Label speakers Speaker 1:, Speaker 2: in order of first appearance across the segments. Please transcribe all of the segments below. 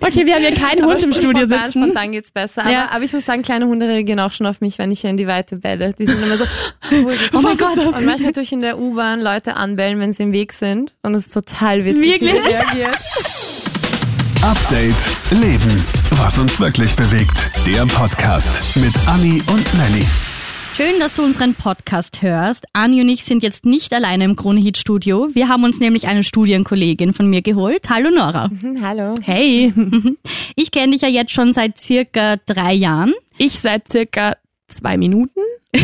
Speaker 1: Okay, wir haben ja keinen Hund im Studio
Speaker 2: spontan,
Speaker 1: sitzen.
Speaker 2: Spontan geht's besser. Aber,
Speaker 1: Ja.
Speaker 2: aber ich muss sagen, kleine Hunde reagieren auch schon auf mich, wenn ich in die Weite bälle. Die sind immer so?
Speaker 1: Oh mein Gott.
Speaker 2: Und manchmal tue ich in der U-Bahn Leute anbellen, wenn sie im Weg sind. Und es ist total witzig,
Speaker 1: Wirklich?
Speaker 2: wie die reagieren.
Speaker 3: Update Leben. Was uns wirklich bewegt. Der Podcast mit Anni und Nelly.
Speaker 4: Schön, dass du unseren Podcast hörst. Anni und ich sind jetzt nicht alleine im Kronehit-Studio. Wir haben uns nämlich eine Studienkollegin von mir geholt. Hallo Nora.
Speaker 2: Hallo.
Speaker 1: Hey,
Speaker 4: Ich kenne dich ja jetzt schon seit circa drei Jahren.
Speaker 1: ich seit circa zwei Minuten.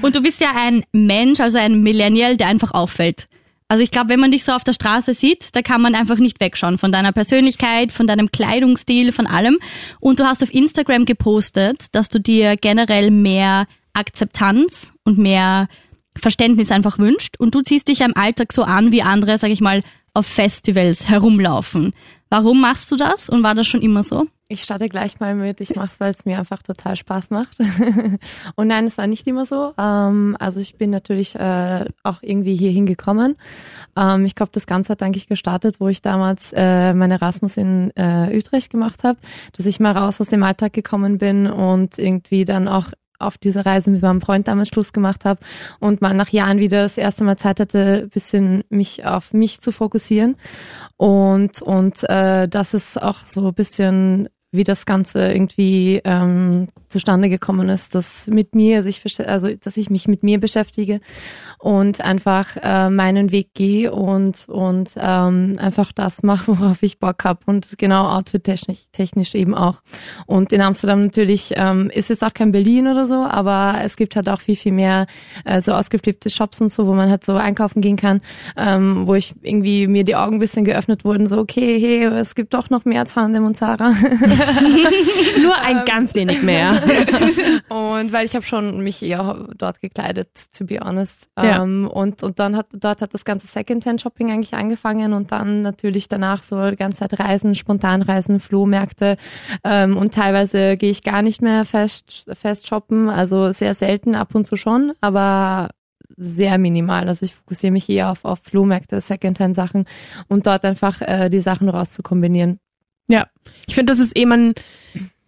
Speaker 4: Und du bist ja ein Mensch, also ein Millennial, der einfach auffällt. Also ich glaube, wenn man dich so auf der Straße sieht, da kann man einfach nicht wegschauen von deiner Persönlichkeit, von deinem Kleidungsstil, von allem. Und du hast auf Instagram gepostet, dass du dir generell mehr Akzeptanz und mehr Verständnis einfach wünscht. Und du ziehst dich ja im Alltag so an, wie andere, sag ich mal, auf Festivals herumlaufen. Warum machst du das und war das schon immer so?
Speaker 2: Ich starte gleich mal mit. Ich mache es, weil es mir einfach total Spaß macht. Und nein, es war nicht immer so. Ähm, also ich bin natürlich äh, auch irgendwie hier hingekommen. Ähm, ich glaube, das Ganze hat eigentlich gestartet, wo ich damals äh, mein Erasmus in äh, Utrecht gemacht habe, dass ich mal raus aus dem Alltag gekommen bin und irgendwie dann auch auf dieser Reise mit meinem Freund damals Schluss gemacht habe und mal nach Jahren wieder das erste Mal Zeit hatte, bisschen mich auf mich zu fokussieren. Und, und äh, das ist auch so bisschen wie das Ganze irgendwie ähm, zustande gekommen ist, dass mit mir sich also dass ich mich mit mir beschäftige und einfach äh, meinen Weg gehe und und ähm, einfach das mache, worauf ich Bock habe und genau Outfit technisch technisch eben auch. Und in Amsterdam natürlich ähm, ist es auch kein Berlin oder so, aber es gibt halt auch viel viel mehr äh, so ausgeflippte Shops und so, wo man halt so einkaufen gehen kann, ähm, wo ich irgendwie mir die Augen bisschen geöffnet wurden, so okay, hey, es gibt doch noch mehr H&M und Zara.
Speaker 1: Nur ein ganz wenig mehr.
Speaker 2: Und weil ich habe schon mich eher dort gekleidet, to be honest.
Speaker 1: Ja.
Speaker 2: Ähm, und, und dann hat dort hat das ganze Secondhand-Shopping eigentlich angefangen und dann natürlich danach so die ganze Zeit Reisen, Spontanreisen, Flohmärkte ähm, und teilweise gehe ich gar nicht mehr fest, fest shoppen, also sehr selten, ab und zu schon, aber sehr minimal. Also ich fokussiere mich eher auf, auf Flohmärkte, Secondhand-Sachen und dort einfach äh, die Sachen rauszukombinieren.
Speaker 1: Ja, ich finde, das ist eh, man,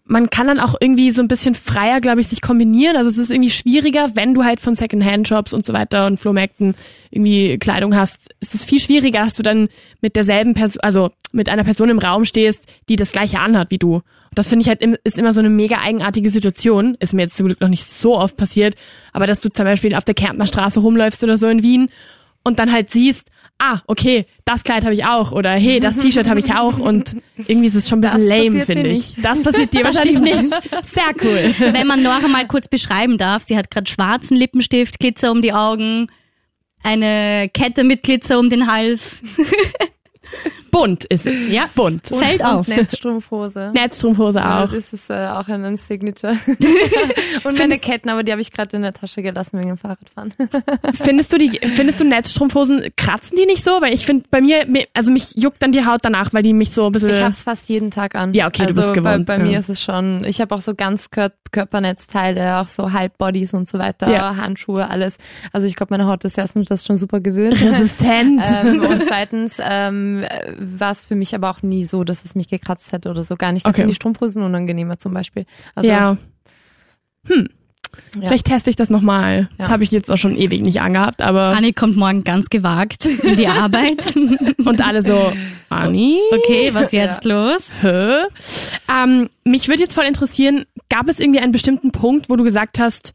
Speaker 1: man kann dann auch irgendwie so ein bisschen freier, glaube ich, sich kombinieren. Also es ist irgendwie schwieriger, wenn du halt von Secondhand-Shops und so weiter und Flohmärkten irgendwie Kleidung hast. Es ist viel schwieriger, dass du dann mit derselben Person, also mit einer Person im Raum stehst, die das gleiche anhat wie du. Und das finde ich halt ist immer so eine mega eigenartige Situation. Ist mir jetzt zum Glück noch nicht so oft passiert, aber dass du zum Beispiel auf der Kärntner Straße rumläufst oder so in Wien und dann halt siehst, ah, okay, das Kleid habe ich auch oder hey, das T-Shirt habe ich auch und irgendwie ist es schon ein bisschen
Speaker 2: Das
Speaker 1: lame, finde ich.
Speaker 2: nicht.
Speaker 1: Das passiert dir
Speaker 4: Das
Speaker 1: wahrscheinlich
Speaker 4: stimmt.
Speaker 1: nicht. Sehr cool.
Speaker 4: Wenn man Nora mal kurz beschreiben darf, sie hat gerade schwarzen Lippenstift, Glitzer um die Augen, eine Kette mit Glitzer um den Hals.
Speaker 1: Bunt ist es.
Speaker 4: Ja.
Speaker 1: bunt.
Speaker 4: Fällt
Speaker 2: und
Speaker 4: auf.
Speaker 2: Netzstrumpfhose.
Speaker 1: Netzstrumpfhose
Speaker 2: Ja,
Speaker 1: auch.
Speaker 2: das ist äh, auch ein Signature. und meine Ketten, aber die habe ich gerade in der Tasche gelassen wegen dem Fahrradfahren.
Speaker 1: Findest du die, findest du Netzstrumpfhosen, kratzen die nicht so? Weil ich finde, bei mir, also mich juckt dann die Haut danach, weil die mich so ein bisschen.
Speaker 2: Ich habe es fast jeden Tag an.
Speaker 1: Ja, okay, du
Speaker 2: also
Speaker 1: bist gewohnt,
Speaker 2: Bei, bei
Speaker 1: ja.
Speaker 2: mir ist es schon, ich habe auch so ganz Kör Körpernetzteile, auch so Halbbodies und so weiter,
Speaker 1: Ja.
Speaker 2: Handschuhe, alles. Also ich glaube, meine Haut ist erstens das schon super gewöhnt.
Speaker 1: resistent.
Speaker 2: ähm, und zweitens ähm, war es für mich aber auch nie so, dass es mich gekratzt hätte oder so. Gar nicht. Ich
Speaker 1: Okay.
Speaker 2: finde die Strumpfhosen unangenehmer zum Beispiel. Also,
Speaker 1: ja. Hm.
Speaker 2: Ja.
Speaker 1: Vielleicht teste ich das nochmal. Das
Speaker 2: Ja.
Speaker 1: habe ich jetzt auch schon ewig nicht angehabt, aber
Speaker 4: Anni kommt morgen ganz gewagt in die Arbeit.
Speaker 1: und alle so, Anni,
Speaker 4: Okay, was jetzt los?
Speaker 1: hä? Ähm, mich würde jetzt voll interessieren, gab es irgendwie einen bestimmten Punkt, wo du gesagt hast,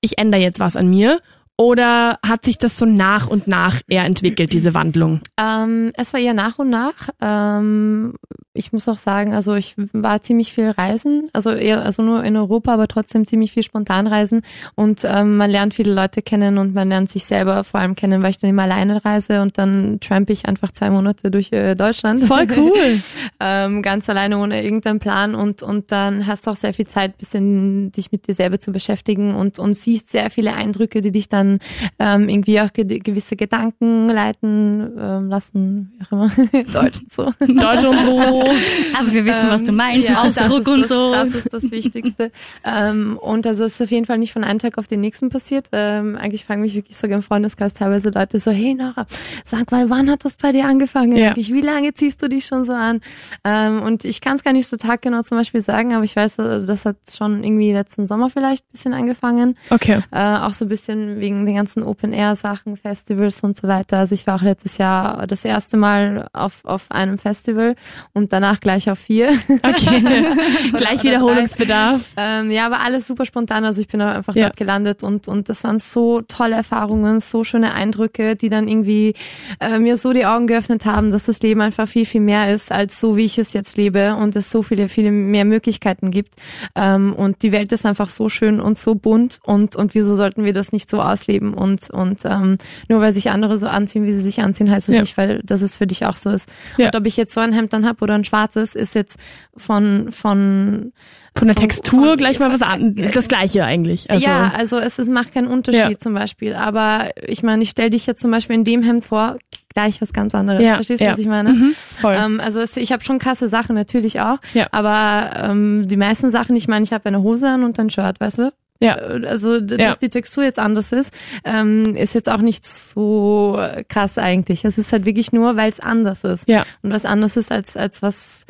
Speaker 1: ich ändere jetzt was an mir? Oder hat sich das so nach und nach eher entwickelt, diese Wandlung?
Speaker 2: Ähm, es war eher nach und nach. Ähm, ich muss auch sagen, also ich war ziemlich viel reisen, also eher, also nur in Europa, aber trotzdem ziemlich viel spontan reisen und ähm, man lernt viele Leute kennen und man lernt sich selber vor allem kennen, weil ich dann immer alleine reise und dann trampe ich einfach zwei Monate durch äh, Deutschland.
Speaker 1: Voll cool.
Speaker 2: ähm, ganz alleine ohne irgendeinen Plan und und dann hast du auch sehr viel Zeit, bisschen dich mit dir selber zu beschäftigen und und siehst sehr viele Eindrücke, die dich dann ähm, irgendwie auch ge gewisse Gedanken leiten ähm, lassen, wie auch immer, Deutsch und so.
Speaker 1: Deutsch und so.
Speaker 4: Aber wir wissen, was du meinst,
Speaker 2: Ja,
Speaker 4: Ausdruck und
Speaker 2: das,
Speaker 4: so.
Speaker 2: Das ist das Wichtigste. ähm, und also es ist auf jeden Fall nicht von einem Tag auf den nächsten passiert. Ähm, eigentlich fragen mich wirklich sogar im Freundeskreis teilweise Leute so, hey Nora, sag mal, wann hat das bei dir angefangen
Speaker 1: Ja.
Speaker 2: eigentlich? Wie lange ziehst du dich schon so an? Ähm, und ich kann es gar nicht so taggenau zum Beispiel sagen, aber ich weiß, äh, das hat schon irgendwie letzten Sommer vielleicht ein bisschen angefangen.
Speaker 1: Okay.
Speaker 2: Äh, auch so ein bisschen wegen den ganzen Open-Air-Sachen, Festivals und so weiter. Also ich war auch letztes Jahr das erste Mal auf, auf einem Festival und danach gleich auf vier.
Speaker 1: Okay. Gleich Wiederholungsbedarf.
Speaker 2: Ähm, ja, aber alles super spontan. Also ich bin einfach
Speaker 1: Ja.
Speaker 2: dort gelandet und, und das waren so tolle Erfahrungen, so schöne Eindrücke, die dann irgendwie äh, mir so die Augen geöffnet haben, dass das Leben einfach viel, viel mehr ist als so, wie ich es jetzt lebe und es so viele, viele mehr Möglichkeiten gibt. Ähm, und die Welt ist einfach so schön und so bunt und, und wieso sollten wir das nicht so ausleben? Und, und ähm, nur weil sich andere so anziehen, wie sie sich anziehen, heißt es
Speaker 1: Ja.
Speaker 2: nicht, weil dass es für dich auch so ist.
Speaker 1: Ja.
Speaker 2: Und ob ich jetzt so ein Hemd dann hab oder ein schwarzes, ist jetzt von, von
Speaker 1: Von der Textur
Speaker 2: von-
Speaker 1: gleich mal was an. Das gleiche eigentlich. Also,
Speaker 2: ja, also es, es macht keinen Unterschied
Speaker 1: Ja.
Speaker 2: zum Beispiel. Aber ich meine, ich stell dich jetzt zum Beispiel in dem Hemd vor, gleich was ganz anderes.
Speaker 1: Ja,
Speaker 2: Verstehst du,
Speaker 1: ja.
Speaker 2: was ich meine?
Speaker 1: Mhm, voll.
Speaker 2: Ähm, also es, ich habe schon krasse Sachen natürlich auch.
Speaker 1: Ja.
Speaker 2: Aber ähm, die meisten Sachen, ich meine, ich habe eine Hose an und ein Shirt, weißt du?
Speaker 1: Ja.
Speaker 2: Äh, Also, d-
Speaker 1: Ja.
Speaker 2: dass die Textur jetzt anders ist, ähm, ist jetzt auch nicht so krass eigentlich. Es ist halt wirklich nur, weil es anders ist.
Speaker 1: Ja.
Speaker 2: Und was anders ist als, als was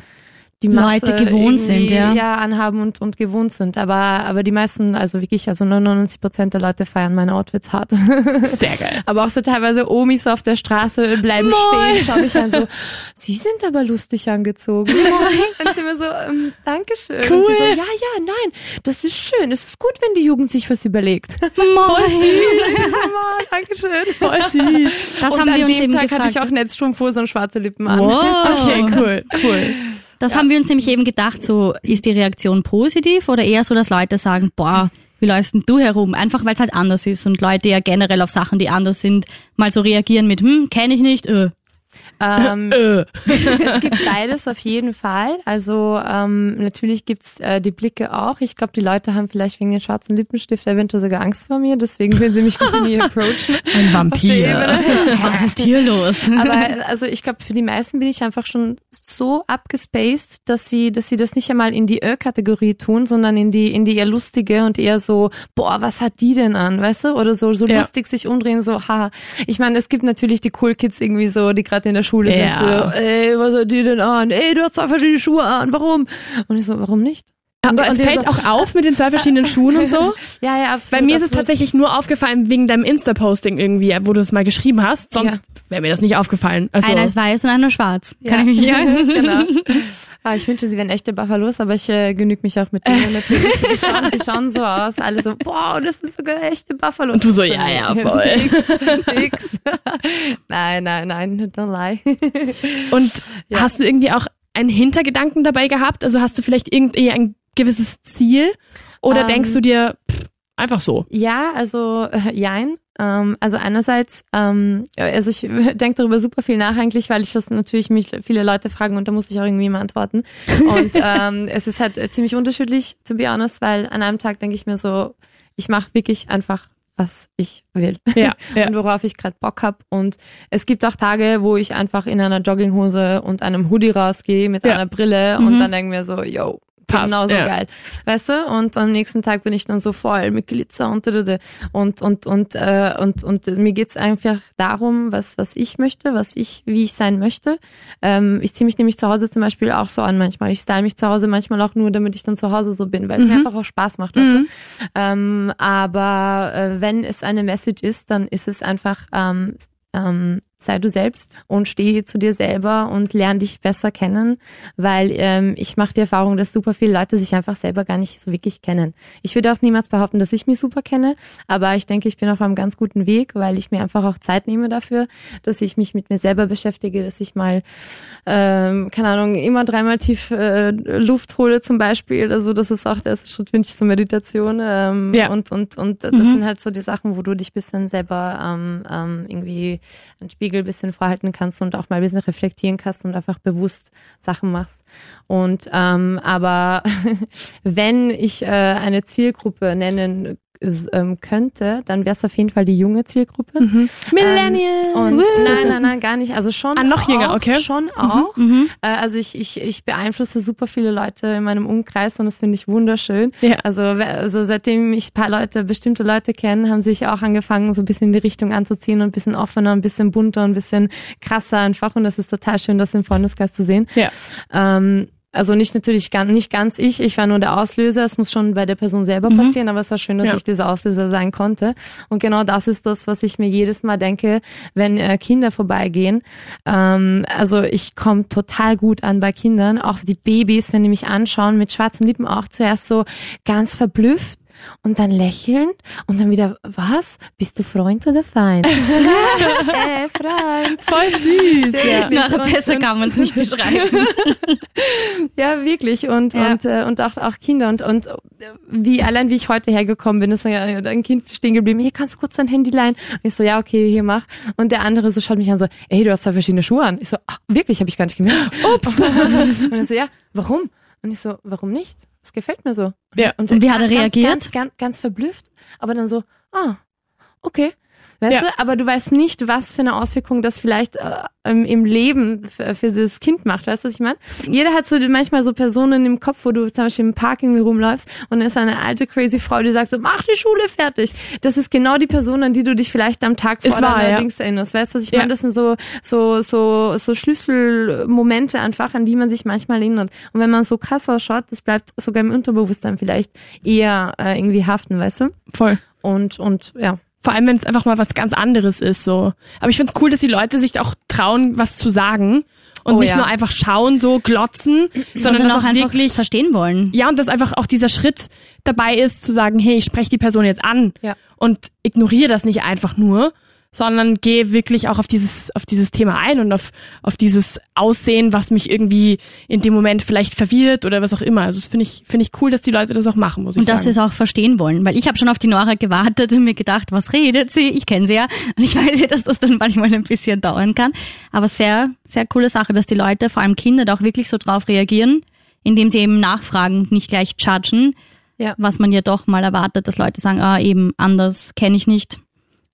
Speaker 2: die
Speaker 4: Leute
Speaker 2: Masse
Speaker 4: gewohnt sind, ja.
Speaker 2: ja, anhaben und, und gewohnt sind. Aber, aber die meisten, also wirklich, also 99 Prozent der Leute feiern meine Outfits hart.
Speaker 1: Sehr geil.
Speaker 2: aber auch so teilweise Omis auf der Straße bleiben
Speaker 1: Moin.
Speaker 2: stehen, schau mich an so, sie sind aber lustig angezogen. und ich immer so, ähm, Dankeschön. Und
Speaker 1: Cool.
Speaker 2: sie so, ja, ja, nein, das ist schön. Es ist gut, wenn die Jugend sich was überlegt.
Speaker 1: Voll süß.
Speaker 2: Mama, Dankeschön.
Speaker 1: Voll süß.
Speaker 4: Das
Speaker 2: und
Speaker 4: haben
Speaker 2: an
Speaker 4: wir uns
Speaker 2: dem Tag
Speaker 4: gefragt.
Speaker 2: hatte ich auch Netzstrumpfhose und schwarze Lippen an.
Speaker 4: Wow.
Speaker 1: Okay, cool, cool.
Speaker 4: Das haben wir uns nämlich eben gedacht, so ist die Reaktion positiv oder eher so, dass Leute sagen, boah, wie läufst denn du herum? Einfach weil es halt anders ist und Leute ja generell auf Sachen, die anders sind, mal so reagieren mit, hm, kenne ich nicht, äh.
Speaker 2: Ähm,
Speaker 1: Äh.
Speaker 2: es gibt beides auf jeden Fall. Also ähm, natürlich gibt's äh, die Blicke auch. Ich glaube, die Leute haben vielleicht wegen den schwarzen Lippenstift eventuell sogar Angst vor mir. Deswegen will sie mich noch nie approachen.
Speaker 1: Ein Vampir.
Speaker 4: Was ist hier los?
Speaker 2: Aber also ich glaube, für die meisten bin ich einfach schon so abgespaced, dass sie, dass sie das nicht einmal in die Ö-Kategorie tun, sondern in die, in die eher lustige und eher so, boah, was hat die denn an, weißt du? Oder so, so
Speaker 1: Ja.
Speaker 2: lustig sich umdrehen, so, haha. Ich meine, es gibt natürlich die Cool Kids irgendwie so, die gerade in der Schule
Speaker 1: Ja.
Speaker 2: so, ey, was hat die denn an? Ey, du hast zwei verschiedene Schuhe an, warum? Und ich so, warum nicht? Und-
Speaker 1: Aber es fällt
Speaker 2: so,
Speaker 1: auch auf mit den zwei verschiedenen Schuhen und so.
Speaker 2: Ja, ja, absolut.
Speaker 1: Bei mir ist es
Speaker 2: absolut.
Speaker 1: tatsächlich nur aufgefallen wegen deinem Insta-Posting irgendwie, wo du es mal geschrieben hast. Sonst wäre mir das nicht aufgefallen. Also,
Speaker 4: Einer ist weiß und einer schwarz.
Speaker 2: Ja.
Speaker 4: Kann ich mich erinnern?
Speaker 2: genau. Ah, ich wünsche, sie wären echte Buffalos, aber ich äh, genüge mich auch mit denen natürlich. Die schauen, die schauen so aus. Alle so, boah, das sind sogar echte Buffalos.
Speaker 1: Und du so, ja, ja, voll.
Speaker 2: Nix, nix. Nein, nein, nein, don't lie.
Speaker 1: und
Speaker 2: Ja.
Speaker 1: hast du irgendwie auch einen Hintergedanken dabei gehabt? Also hast du vielleicht irgendwie ein gewisses Ziel? Oder
Speaker 2: Ähm.
Speaker 1: denkst du dir, pff, einfach so?
Speaker 2: Ja, also äh, jein. Ähm, also einerseits, ähm, also ich denke darüber super viel nach eigentlich, weil ich das natürlich mich viele Leute fragen und da muss ich auch irgendwie immer antworten. Und ähm, es ist halt ziemlich unterschiedlich, to be honest, weil an einem Tag denke ich mir so, ich mache wirklich einfach was ich will
Speaker 1: Ja, ja.
Speaker 2: und worauf ich gerade Bock hab. Und es gibt auch Tage, wo ich einfach in einer Jogginghose und einem Hoodie rausgehe mit
Speaker 1: Ja.
Speaker 2: einer Brille und dann denke mir so, yo,
Speaker 1: Passt,
Speaker 2: genauso
Speaker 1: ja.
Speaker 2: geil. Weißt du? Und am nächsten Tag bin ich dann so voll mit Glitzer und und und und äh, und und mir geht's einfach darum, was was ich möchte, was ich wie ich sein möchte. Ähm, ich ziehe mich nämlich zu Hause zum Beispiel auch so an manchmal. Ich style mich zu Hause manchmal auch nur, damit ich dann zu Hause so bin, weil es mir einfach auch Spaß macht. Weißt du? Ähm, aber äh, wenn es eine Message ist, dann ist es einfach ähm, ähm, sei du selbst und stehe zu dir selber und lerne dich besser kennen, weil ähm, ich mache die Erfahrung, dass super viele Leute sich einfach selber gar nicht so wirklich kennen. Ich würde auch niemals behaupten, dass ich mich super kenne, aber ich denke, ich bin auf einem ganz guten Weg, weil ich mir einfach auch Zeit nehme dafür, dass ich mich mit mir selber beschäftige, dass ich mal, ähm, keine Ahnung, immer dreimal tief äh, Luft hole zum Beispiel. Also das ist auch der erste Schritt, finde ich, zur Meditation. Ähm,
Speaker 1: Ja.
Speaker 2: Und, und, und das
Speaker 4: Mhm.
Speaker 2: sind halt so die Sachen, wo du dich bisschen selber ähm, ähm, irgendwie Spiegel ein bisschen vorhalten kannst und auch mal ein bisschen reflektieren kannst und einfach bewusst Sachen machst. Und ähm, aber wenn ich äh, eine Zielgruppe nennen ähm, könnte, dann wäre es auf jeden Fall die junge Zielgruppe.
Speaker 1: Mhm. Millennial.
Speaker 2: Ähm, und nein, nein, nein, gar nicht. Also schon
Speaker 1: Ah, noch
Speaker 2: auch,
Speaker 1: jünger, okay.
Speaker 2: Schon auch.
Speaker 4: Mhm.
Speaker 2: Äh, also ich, ich, ich beeinflusse super viele Leute in meinem Umkreis und das finde ich wunderschön.
Speaker 1: Ja.
Speaker 2: Also, also seitdem ich ein paar Leute, bestimmte Leute kenne, haben sich auch angefangen, so ein bisschen in die Richtung anzuziehen und ein bisschen offener, ein bisschen bunter, ein bisschen krasser einfach. Und das ist total schön, das im Freundeskreis zu sehen.
Speaker 1: Ja.
Speaker 2: Ähm, also nicht natürlich ganz, nicht ganz ich, ich war nur der Auslöser, es muss schon bei der Person selber passieren, aber es war schön, dass
Speaker 1: Ja.
Speaker 2: ich dieser Auslöser sein konnte. Und genau das ist das, was ich mir jedes Mal denke, wenn äh, Kinder vorbeigehen. Ähm, also ich komme total gut an bei Kindern, auch die Babys, wenn die mich anschauen, mit schwarzen Lippen auch zuerst so ganz verblüfft. Und dann lächeln und dann wieder, was? Bist du Freund oder Feind? äh, Freund.
Speaker 1: Voll süß. Ja.
Speaker 4: Na,
Speaker 2: Und-
Speaker 4: besser kann man es nicht beschreiben.
Speaker 2: Ja, wirklich. Und,
Speaker 4: Ja.
Speaker 2: und, äh, und auch, auch Kinder. Und, und äh, wie allein wie ich heute hergekommen bin, ist ja ein Kind stehen geblieben, hier kannst du kurz dein Handy leihen. Und ich so, ja, okay, hier mach. Und der andere so schaut mich an, so, ey, du hast zwei verschiedene Schuhe an. Ich so, ach, wirklich, habe ich gar nicht gemerkt. Ups. und er so, ja, warum? Und ich so, warum nicht? Das gefällt mir so.
Speaker 1: Ja.
Speaker 2: Und,
Speaker 4: Und wie hat er reagiert?
Speaker 2: Ganz, ganz, ganz verblüfft, aber dann so, ah, okay. Weißt
Speaker 1: Ja.
Speaker 2: du, aber du weißt nicht, was für eine Auswirkung das vielleicht äh, im, Leben für, für das Kind macht. Weißt du, was ich meine? Jeder hat so manchmal so Personen im Kopf, wo du zum Beispiel im Park irgendwie rumläufst und dann ist eine alte crazy Frau, die sagt so, mach die Schule fertig. Das ist genau die Person, an die du dich vielleicht am Tag vor deiner
Speaker 1: ja.
Speaker 2: Dings erinnerst. Weißt du, was ich
Speaker 1: Ja.
Speaker 2: meine? Das sind so, so, so, so Schlüsselmomente einfach, an die man sich manchmal erinnert. Und wenn man so krass ausschaut, das bleibt sogar im Unterbewusstsein vielleicht eher äh, irgendwie haften, weißt du?
Speaker 1: Voll.
Speaker 2: Und, und ja.
Speaker 1: Vor allem, wenn es einfach mal was ganz anderes ist, so. Aber ich find's cool, dass die Leute sich auch trauen, was zu sagen und
Speaker 2: Oh
Speaker 1: nicht
Speaker 2: ja.
Speaker 1: nur einfach schauen, so glotzen, sondern
Speaker 4: auch
Speaker 1: wirklich
Speaker 4: verstehen wollen.
Speaker 1: ja, und dass einfach auch dieser Schritt dabei ist, zu sagen, hey, ich spreche die Person jetzt an
Speaker 2: Ja.
Speaker 1: und ignoriere das nicht einfach nur, sondern gehe wirklich auch auf dieses, auf dieses Thema ein und auf, auf dieses Aussehen, was mich irgendwie in dem Moment vielleicht verwirrt oder was auch immer. Also das finde ich, finde ich cool, dass die Leute das auch machen, muss ich
Speaker 4: Und dass
Speaker 1: sagen.
Speaker 4: sie es auch verstehen wollen. Weil ich habe schon auf die Nora gewartet und mir gedacht, was redet sie? Ich kenne sie ja. Und ich weiß ja, dass das dann manchmal ein bisschen dauern kann. Aber sehr, sehr coole Sache, dass die Leute, vor allem Kinder, da auch wirklich so drauf reagieren, indem sie eben nachfragen und nicht gleich judgen.
Speaker 2: Ja.
Speaker 4: Was man ja doch mal erwartet, dass Leute sagen, ah, eben anders kenne ich nicht.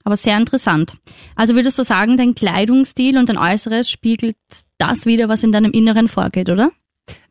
Speaker 4: Aber sehr interessant. Also würdest du sagen, dein Kleidungsstil und dein Äußeres spiegelt das wieder, was in deinem Inneren vorgeht, oder?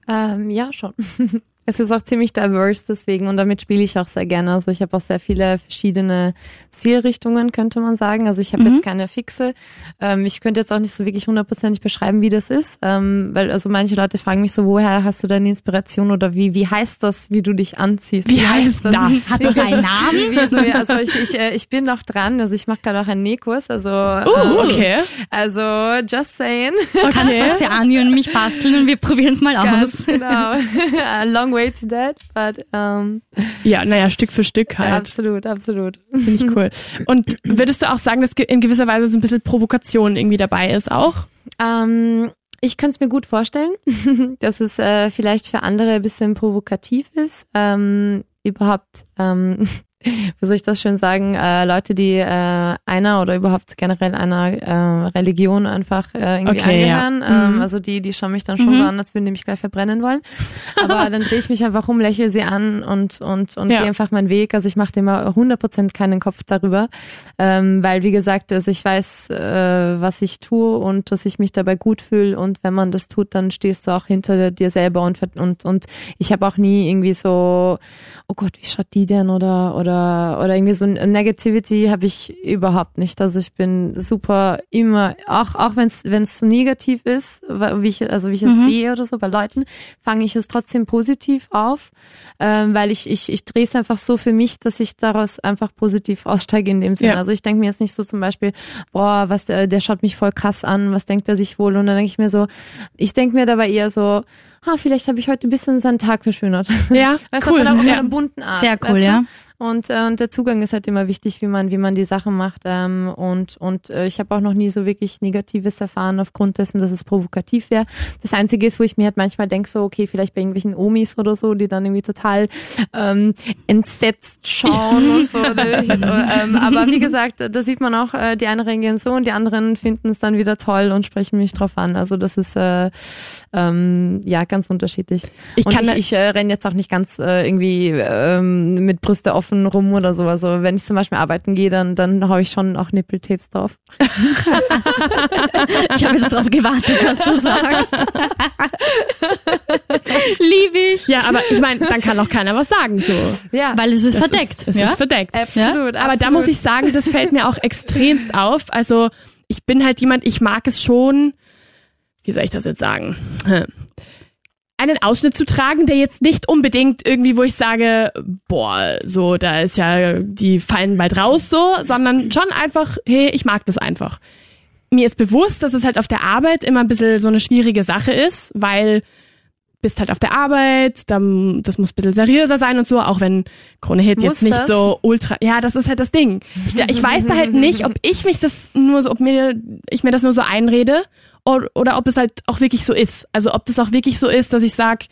Speaker 2: Ähm, ja, schon. Es ist auch ziemlich diverse deswegen und damit spiele ich auch sehr gerne. Also ich habe auch sehr viele verschiedene Stilrichtungen, könnte man sagen. Also ich habe
Speaker 4: Mhm.
Speaker 2: jetzt keine fixe. Ähm, ich könnte jetzt auch nicht so wirklich hundertprozentig beschreiben, wie das ist. Ähm, weil also manche Leute fragen mich so, woher hast du deine Inspiration oder wie, wie heißt das, wie du dich anziehst?
Speaker 1: Wie heißt das?
Speaker 4: Hat das einen Namen?
Speaker 2: Wie, so, also ich, ich, äh, ich bin noch dran, also ich mache gerade auch einen Nähkurs, also
Speaker 1: Uh,
Speaker 2: ähm,
Speaker 1: okay.
Speaker 2: also just saying.
Speaker 4: Kannst was für Anni und mich basteln und wir probieren es mal
Speaker 2: Ganz
Speaker 4: aus.
Speaker 2: genau. Long way to that, but um,
Speaker 1: Ja, naja, Stück für Stück halt.
Speaker 2: absolut, absolut.
Speaker 1: Finde ich cool. Und würdest du auch sagen, dass in gewisser Weise so ein bisschen Provokation irgendwie dabei ist auch?
Speaker 2: Ähm, ich kann es mir gut vorstellen, dass es äh, vielleicht für andere ein bisschen provokativ ist. Ähm, überhaupt, ähm, wie soll ich das schön sagen, äh, Leute, die äh, einer oder überhaupt generell einer äh, Religion einfach äh, irgendwie
Speaker 1: Okay, ja.
Speaker 2: angehören. Ähm,
Speaker 1: Mhm.
Speaker 2: Also die, die schauen mich dann schon
Speaker 4: Mhm.
Speaker 2: so an, als würden die mich gleich verbrennen wollen. Aber dann drehe ich mich einfach um, lächle sie an und, und, und
Speaker 1: Ja.
Speaker 2: gehe einfach meinen Weg. Also ich mache immer 100% keinen Kopf darüber, ähm, weil wie gesagt, also ich weiß, äh, was ich tue und dass ich mich dabei gut fühle und wenn man das tut, dann stehst du auch hinter dir selber und und und ich habe auch nie irgendwie so, oh Gott, wie schaut die denn oder oder oder irgendwie so ein Negativity habe ich überhaupt nicht. Also ich bin super immer, auch auch wenn es wenn es so negativ ist, wie ich also wie ich es
Speaker 4: Mhm.
Speaker 2: sehe oder so bei Leuten, fange ich es trotzdem positiv auf, ähm, weil ich ich ich drehe es einfach so für mich, dass ich daraus einfach positiv aussteige in dem Sinne.
Speaker 1: Ja.
Speaker 2: Also ich denke mir jetzt nicht so zum Beispiel, boah, was der, der schaut mich voll krass an, was denkt er sich wohl? Und dann denke ich mir so, ich denke mir dabei eher so, ah, vielleicht habe ich heute ein bisschen seinen Tag verschönert.
Speaker 1: Ja,
Speaker 2: Weißt du,
Speaker 1: cool.
Speaker 2: auf einer,
Speaker 1: ja.
Speaker 2: bunten Art.
Speaker 4: Sehr cool,
Speaker 2: weißt du?
Speaker 4: ja.
Speaker 2: Und, äh, und der Zugang ist halt immer wichtig, wie man, wie man die Sachen macht. Ähm, und und äh, ich habe auch noch nie so wirklich Negatives erfahren aufgrund dessen, dass es provokativ wäre. Das Einzige ist, wo ich mir halt manchmal denke, so, okay, vielleicht bei irgendwelchen Omis oder so, die dann irgendwie total ähm, entsetzt schauen und so. ähm, aber wie gesagt, da sieht man auch, äh, die einen reagieren so und die anderen finden es dann wieder toll und sprechen mich drauf an. Also das ist äh, ähm, ja ganz unterschiedlich.
Speaker 1: Ich
Speaker 2: und
Speaker 1: kann
Speaker 2: ich, ich äh, renne jetzt auch nicht ganz äh, irgendwie ähm, mit Brüste offen rum oder so. Also wenn ich zum Beispiel arbeiten gehe, dann, dann habe ich schon auch Nippeltapes drauf.
Speaker 4: Ich habe jetzt darauf gewartet, was du sagst. Liebe ich.
Speaker 1: Ja, aber ich meine, dann kann auch keiner was sagen so.
Speaker 2: Ja,
Speaker 4: Weil es ist
Speaker 1: Das
Speaker 4: verdeckt.
Speaker 1: Ist, es
Speaker 4: ja?
Speaker 1: ist verdeckt.
Speaker 2: absolut.
Speaker 1: Aber da muss ich sagen, das fällt mir auch extremst auf. Also ich bin halt jemand, ich mag es schon, wie soll ich das jetzt sagen? Einen Ausschnitt zu tragen, der jetzt nicht unbedingt irgendwie, wo ich sage, boah, so, da ist ja, die fallen bald raus, so, sondern schon einfach, hey, ich mag das einfach. Mir ist bewusst, dass es halt auf der Arbeit immer ein bisschen so eine schwierige Sache ist, weil bist halt auf der Arbeit, dann, das muss ein bisschen seriöser sein und so, auch wenn Krone Hit
Speaker 2: Muss
Speaker 1: jetzt nicht
Speaker 2: das?
Speaker 1: so ultra, ja, das ist halt das Ding. Ich, ich weiß da halt nicht, ob ich mich das nur so, ob mir, ich mir das nur so einrede oder, ob es halt auch wirklich so ist. Also ob das auch wirklich so ist, dass ich sag,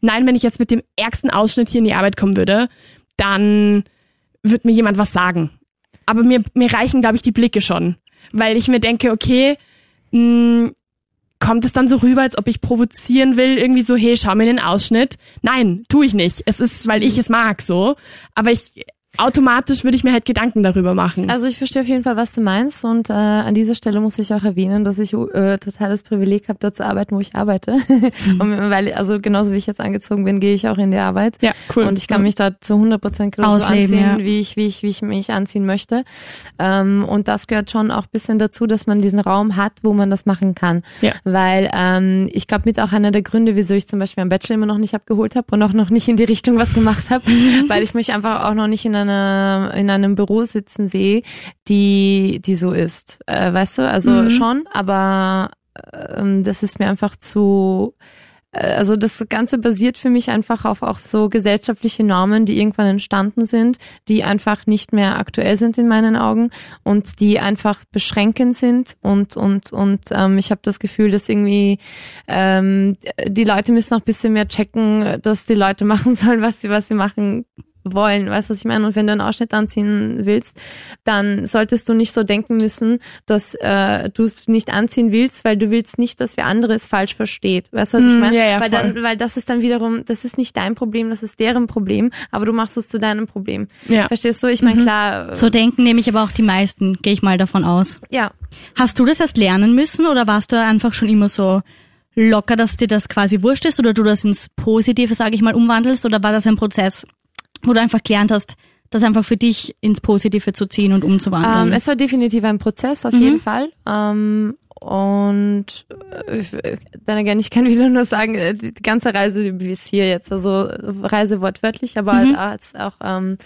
Speaker 1: nein, wenn ich jetzt mit dem ärgsten Ausschnitt hier in die Arbeit kommen würde, dann wird mir jemand was sagen. Aber mir, mir reichen, glaube ich, die Blicke schon. Weil ich mir denke, okay, mh, kommt es dann so rüber, als ob ich provozieren will, irgendwie so, hey, schau mir den Ausschnitt. Nein, tu ich nicht. Es ist, weil ich es mag, so. Aber ich, automatisch würde ich mir halt Gedanken darüber machen.
Speaker 2: Also ich verstehe auf jeden Fall, was du meinst und äh, an dieser Stelle muss ich auch erwähnen, dass ich äh, total das Privileg habe, dort zu arbeiten, wo ich arbeite. und weil, also genauso wie ich jetzt angezogen bin, gehe ich auch in die Arbeit.
Speaker 1: ja, cool.
Speaker 2: Und ich kann mich da zu 100 Prozent so anziehen,
Speaker 4: ja.
Speaker 2: wie ich, wie ich, wie ich mich anziehen möchte. Ähm, und das gehört schon auch ein bisschen dazu, dass man diesen Raum hat, wo man das machen kann.
Speaker 1: Ja.
Speaker 2: Weil ähm, ich glaube, mit auch einer der Gründe, wieso ich zum Beispiel am Bachelor immer noch nicht abgeholt habe und auch noch nicht in die Richtung was gemacht habe, weil ich mich einfach auch noch nicht in einer in einem Büro sitzen sehe, die die so ist. Äh, weißt du, also
Speaker 1: Mhm.
Speaker 2: schon, aber ähm, das ist mir einfach zu äh, also das Ganze basiert für mich einfach auf auch so gesellschaftliche Normen, die irgendwann entstanden sind, die einfach nicht mehr aktuell sind in meinen Augen und die einfach beschränkend sind und und und ähm, ich habe das Gefühl, dass irgendwie ähm, die Leute müssen ein bisschen mehr checken, dass die Leute machen sollen, was sie was sie machen wollen, weißt du, was ich meine? Und wenn du einen Ausschnitt anziehen willst, dann solltest du nicht so denken müssen, dass äh, du es nicht anziehen willst, weil du willst nicht, dass wer anderes falsch versteht. Weißt du, was ich
Speaker 1: Mm,
Speaker 2: meine?
Speaker 1: ja, ja,
Speaker 2: weil,
Speaker 1: voll.
Speaker 2: dann, weil das ist dann wiederum, das ist nicht dein Problem, das ist deren Problem, aber du machst es zu deinem Problem.
Speaker 1: ja.
Speaker 2: Verstehst du? Ich meine, klar, äh,
Speaker 4: So denken nämlich aber auch die meisten, gehe ich mal davon aus.
Speaker 2: ja.
Speaker 4: Hast du das erst lernen müssen oder warst du einfach schon immer so locker, dass dir das quasi wurscht ist oder du das ins Positive, sage ich mal, umwandelst oder war das ein Prozess, wo du einfach gelernt hast, das einfach für dich ins Positive zu ziehen und umzuwandeln?
Speaker 2: Ähm, es war definitiv ein Prozess, auf
Speaker 4: Mhm.
Speaker 2: jeden Fall. Ähm, und äh, dann again, ich kann wieder nur sagen, äh, die ganze Reise bis hier jetzt, also Reise wortwörtlich, aber
Speaker 4: Mhm.
Speaker 2: halt als auch ähm,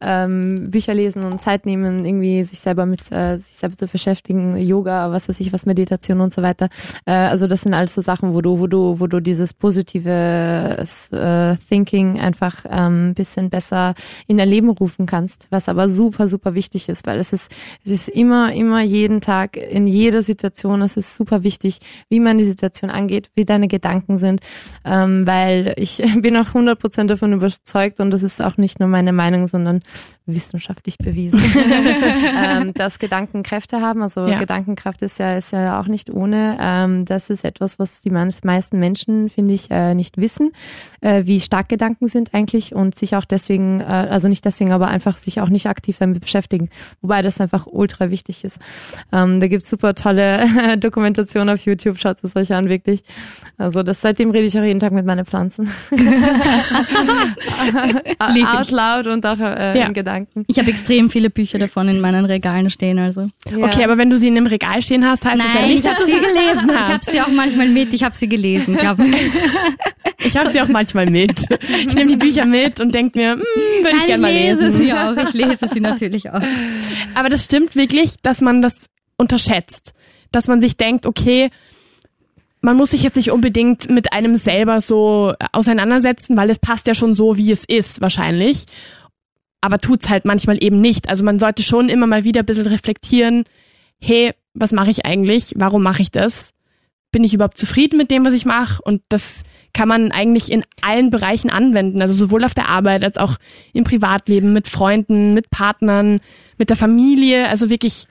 Speaker 2: ähm, Bücher lesen und Zeit nehmen, irgendwie sich selber mit äh, sich selber zu beschäftigen, Yoga, was weiß ich, was Meditation und so weiter. Äh, also das sind alles so Sachen, wo du, wo du, wo du dieses positive äh, Thinking einfach ähm, bisschen besser in dein Leben rufen kannst, was aber super, super wichtig ist, weil es ist, es ist immer, immer jeden Tag, in jeder Situation, es ist super wichtig, wie man die Situation angeht, wie deine Gedanken sind, ähm, weil ich bin auch 100% davon überzeugt und das ist auch nicht nur meine Meinung, sondern wissenschaftlich bewiesen, ähm, dass Gedanken Kräfte haben. Also
Speaker 1: Ja.
Speaker 2: Gedankenkraft ist ja, ist ja auch nicht ohne. Ähm, das ist etwas, was die meist- meisten Menschen, finde ich, äh, nicht wissen, äh, wie stark Gedanken sind eigentlich und sich auch deswegen, äh, also nicht deswegen, aber einfach sich auch nicht aktiv damit beschäftigen. Wobei das einfach ultra wichtig ist. Ähm, da gibt's super tolle Dokumentationen auf YouTube, schaut es euch an, wirklich. Also das seitdem rede ich auch jeden Tag mit meinen Pflanzen. Out loud und auch äh,
Speaker 1: Ja.
Speaker 2: in Gedanken.
Speaker 4: ich habe extrem viele Bücher davon in meinen Regalen stehen, also.
Speaker 2: Ja.
Speaker 1: Okay, aber wenn du sie in einem Regal stehen hast, heißt das ja nicht, dass du sie gelesen
Speaker 4: Ich
Speaker 1: hast.
Speaker 4: habe sie auch manchmal mit, ich habe sie gelesen, glaub mir.
Speaker 1: Ich habe sie auch manchmal mit. Ich nehme die Bücher mit und denke mir, hm, würde ich gerne mal
Speaker 4: lese
Speaker 1: lesen.
Speaker 4: sie auch, ich lese sie natürlich auch.
Speaker 1: Aber das stimmt wirklich, dass man das unterschätzt. Dass man sich denkt, okay, man muss sich jetzt nicht unbedingt mit einem selber so auseinandersetzen, weil es passt ja schon so, wie es ist, wahrscheinlich. Aber tut's halt manchmal eben nicht. Also man sollte schon immer mal wieder ein bisschen reflektieren, hey, was mache ich eigentlich? Warum mache ich das? Bin ich überhaupt zufrieden mit dem, was ich mache? Und das kann man eigentlich in allen Bereichen anwenden. Also sowohl auf der Arbeit als auch im Privatleben, mit Freunden, mit Partnern, mit der Familie. Also wirklich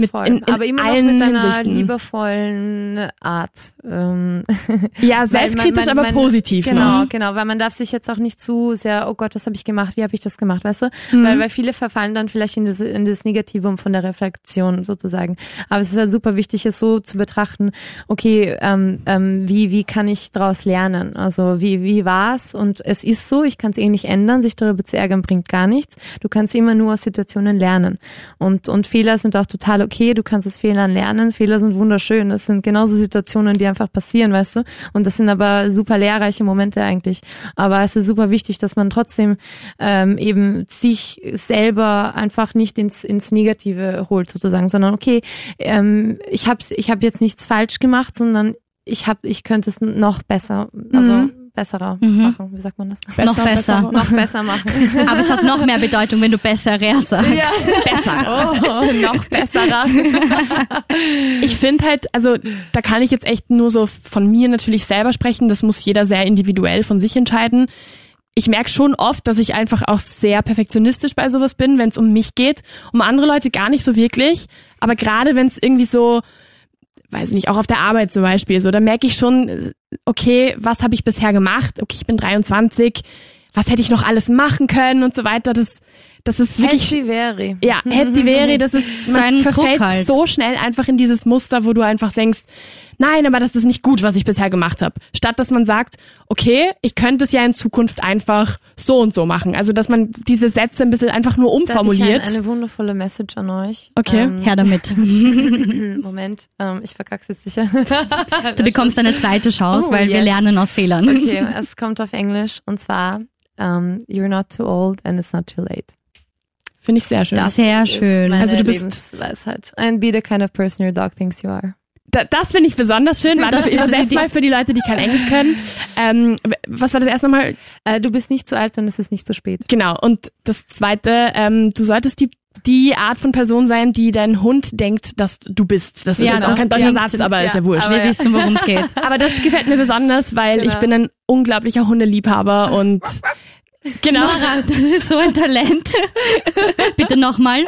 Speaker 1: Mit
Speaker 2: Voll.
Speaker 1: in, in
Speaker 2: aber immer
Speaker 1: allen
Speaker 2: mit einer
Speaker 1: Hinsichten.
Speaker 2: liebevollen Art. Ähm,
Speaker 1: ja, selbstkritisch,
Speaker 2: man- man-
Speaker 1: aber
Speaker 2: man-
Speaker 1: positiv.
Speaker 2: Genau,
Speaker 1: Ne?
Speaker 2: genau, weil man darf sich jetzt auch nicht zu sehr, oh Gott, was habe ich gemacht, wie habe ich das gemacht, weißt du?
Speaker 1: Mhm.
Speaker 2: Weil, weil viele verfallen dann vielleicht in das, in das Negativum von der Reflexion sozusagen. Aber es ist halt super wichtig, es so zu betrachten, okay, ähm, ähm, wie, wie kann ich daraus lernen? Also wie, wie war's? Und es ist so, ich kann es eh nicht ändern, sich darüber zu ärgern bringt gar nichts. Du kannst immer nur aus Situationen lernen. Und, und Fehler sind auch total okay, du kannst aus Fehlern lernen. Fehler sind wunderschön. Das sind genauso Situationen, die einfach passieren, weißt du? Und das sind aber super lehrreiche Momente eigentlich. Aber es ist super wichtig, dass man trotzdem ähm, eben sich selber einfach nicht ins, ins Negative holt sozusagen, sondern okay, ähm, ich habe ich hab jetzt nichts falsch gemacht, sondern ich hab, ich könnte es noch besser, also
Speaker 1: Mhm.
Speaker 2: Besserer
Speaker 4: Mhm.
Speaker 2: machen. Wie sagt man das?
Speaker 4: Noch besser.
Speaker 2: noch besser machen.
Speaker 4: Aber es hat noch mehr Bedeutung, wenn du besserer sagst.
Speaker 2: ja, besser. Oh, noch besserer.
Speaker 1: Ich finde halt, also da kann ich jetzt echt nur so von mir natürlich selber sprechen. Das muss jeder sehr individuell von sich entscheiden. Ich merke schon oft, dass ich einfach auch sehr perfektionistisch bei sowas bin, wenn es um mich geht. Um andere Leute gar nicht so wirklich. Aber gerade wenn es irgendwie so, weiß nicht, auch auf der Arbeit zum Beispiel, so, da merke ich schon, okay, was habe ich bisher gemacht? Okay, ich bin 23, was hätte ich noch alles machen können und so weiter. Das, das ist wirklich
Speaker 2: wäre.
Speaker 1: ja, wäre, das ist,
Speaker 4: So
Speaker 1: man
Speaker 4: ein Druck
Speaker 1: verfällt
Speaker 4: halt.
Speaker 1: so schnell einfach in dieses Muster, wo du einfach denkst, nein, aber das ist nicht gut, was ich bisher gemacht habe. Statt dass man sagt, okay, ich könnte es ja in Zukunft einfach so und so machen. Also, dass man diese Sätze ein bisschen einfach nur
Speaker 2: Da hab ich
Speaker 1: umformuliert.
Speaker 2: ein, eine wundervolle Message an euch.
Speaker 1: Okay.
Speaker 2: Ähm,
Speaker 4: Her damit.
Speaker 2: Moment, ähm, ich verkack's jetzt sicher.
Speaker 4: Du bekommst eine zweite Chance,
Speaker 2: Oh,
Speaker 4: weil wir
Speaker 2: yes.
Speaker 4: lernen aus Fehlern.
Speaker 2: Okay, es kommt auf Englisch und zwar ähm, You're not too old and it's not too late.
Speaker 1: Finde ich sehr schön.
Speaker 4: Das Sehr
Speaker 2: ist
Speaker 4: schön.
Speaker 2: Meine
Speaker 1: Also du bist-
Speaker 2: Lebensweisheit. And be the kind of person your dog thinks you are.
Speaker 1: Da, das finde ich besonders schön. Warte,
Speaker 4: Das
Speaker 1: ich
Speaker 4: ist
Speaker 1: übersetze mal für die Leute, die kein Englisch können. Ähm, was war das erste Mal?
Speaker 2: Äh, du bist nicht zu alt und es ist nicht zu spät.
Speaker 1: Genau. Und das zweite, ähm, du solltest die die Art von Person sein, die dein Hund denkt, dass du bist. Das ist
Speaker 4: Ja,
Speaker 1: jetzt auch
Speaker 4: das
Speaker 1: kein deutscher Satz, aber ist ja
Speaker 2: ja,
Speaker 1: wurscht.
Speaker 2: aber-
Speaker 4: Wir wissen, worum es geht.
Speaker 1: Aber das gefällt mir besonders, weil
Speaker 2: Genau.
Speaker 1: ich bin ein unglaublicher Hundeliebhaber und genau.
Speaker 4: Nora, das ist so ein Talent. Bitte nochmal.